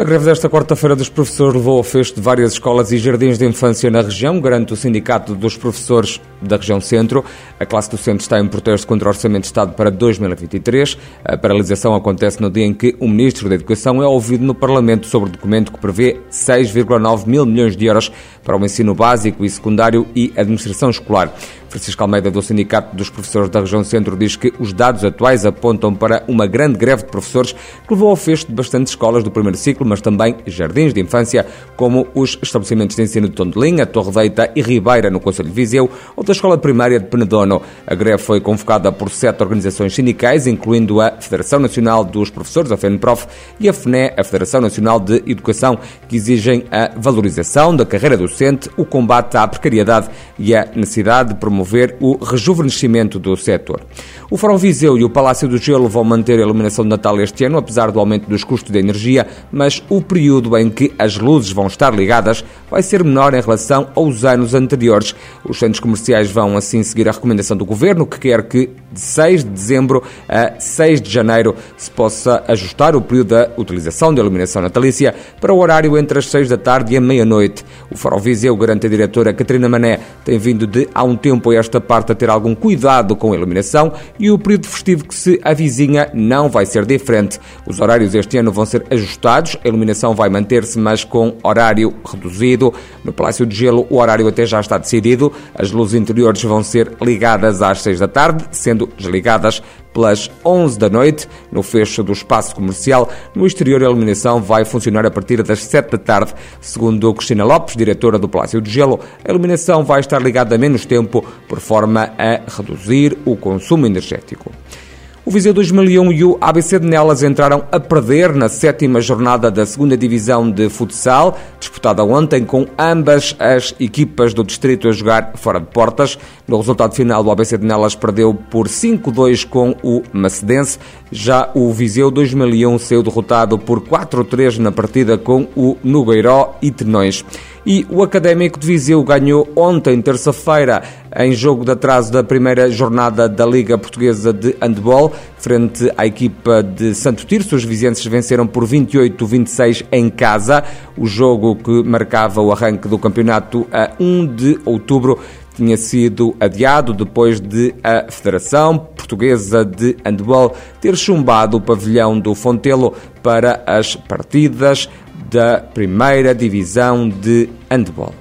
A greve desta quarta-feira dos professores levou ao fecho de várias escolas e jardins de infância na região, garante o Sindicato dos Professores da região centro. A classe docente está em protesto contra o Orçamento de Estado para 2023. A paralisação acontece no dia em que o Ministro da Educação é ouvido no Parlamento sobre o documento que prevê 6,9 mil milhões de euros para o ensino básico e secundário e administração escolar. Francisco Almeida, do Sindicato dos Professores da Região Centro, diz que os dados atuais apontam para uma grande greve de professores que levou ao fecho de bastantes escolas do primeiro ciclo, mas também jardins de infância, como os estabelecimentos de ensino de Tondelinha, Torre Deita e Ribeira, no Conselho de Viseu, ou da Escola Primária de Penedono. A greve foi convocada por sete organizações sindicais, incluindo a Federação Nacional dos Professores, a FENPROF, e a FNE, a Federação Nacional de Educação, que exigem a valorização da carreira docente, o combate à precariedade e a necessidade de promover o rejuvenescimento do setor. O Fórum Viseu e o Palácio do Gelo vão manter a iluminação de Natal este ano, apesar do aumento dos custos de energia, mas o período em que as luzes vão estar ligadas vai ser menor em relação aos anos anteriores. Os centros comerciais vão assim seguir a recomendação do Governo, que quer que de 6 de dezembro a 6 de janeiro se possa ajustar o período da utilização de iluminação natalícia para o horário entre as 6 da tarde e a meia-noite. O Fórum Viseu, garante a diretora Catarina Mané, tem vindo de há um tempo a esta parte a ter algum cuidado com a iluminação e o período festivo que se avizinha não vai ser diferente. Os horários este ano vão ser ajustados, iluminação vai manter-se, mas com horário reduzido. No Palácio de Gelo, o horário até já está decidido. As luzes interiores vão ser ligadas às 6 da tarde, sendo desligadas pelas 11 da noite, no fecho do espaço comercial. No exterior, a iluminação vai funcionar a partir das 7 da tarde. Segundo Cristina Lopes, diretora do Palácio de Gelo, a iluminação vai estar ligada a menos tempo, por forma a reduzir o consumo energético. O Viseu 2001 e o ABC de Nelas entraram a perder na sétima jornada da segunda divisão de futsal, disputada ontem com ambas as equipas do distrito a jogar fora de portas. No resultado final, o ABC de Nelas perdeu por 5-2 com o Macedense. Já o Viseu 2001 saiu derrotado por 4-3 na partida com o Nogueiró e Tenões. E o Académico de Viseu ganhou ontem, terça-feira, em jogo de atraso da primeira jornada da Liga Portuguesa de Handball, frente à equipa de Santo Tirso. Os vizinhos venceram por 28-26 em casa. O jogo que marcava o arranque do campeonato a 1 de outubro tinha sido adiado depois de a Federação Portuguesa de Handball ter chumbado o pavilhão do Fontelo para as partidas da primeira divisão de handball.